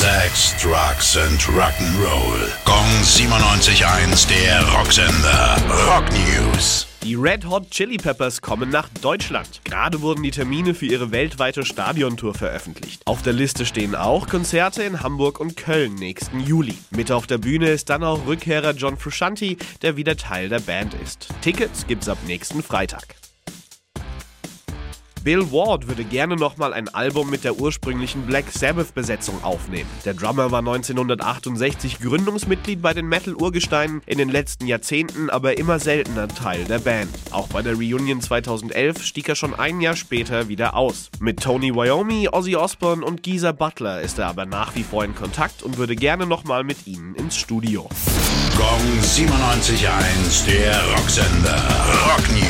Sex, Drugs and Rock'n'Roll. Gong 97.1, der Rocksender. Rock News. Die Red Hot Chili Peppers kommen nach Deutschland. Gerade wurden die Termine für ihre weltweite Stadiontour veröffentlicht. Auf der Liste stehen auch Konzerte in Hamburg und Köln nächsten Juli. Mit auf der Bühne ist dann auch Rückkehrer John Frusciante, der wieder Teil der Band ist. Tickets gibt's ab nächsten Freitag. Bill Ward würde gerne nochmal ein Album mit der ursprünglichen Black Sabbath-Besetzung aufnehmen. Der Drummer war 1968 Gründungsmitglied bei den Metal-Urgesteinen, in den letzten Jahrzehnten aber immer seltener Teil der Band. Auch bei der Reunion 2011 stieg er schon ein Jahr später wieder aus. Mit Tony Wyoming, Ozzy Osbourne und Geezer Butler ist er aber nach wie vor in Kontakt und würde gerne nochmal mit ihnen ins Studio. Gong 97.1, der Rocksender. Rock News.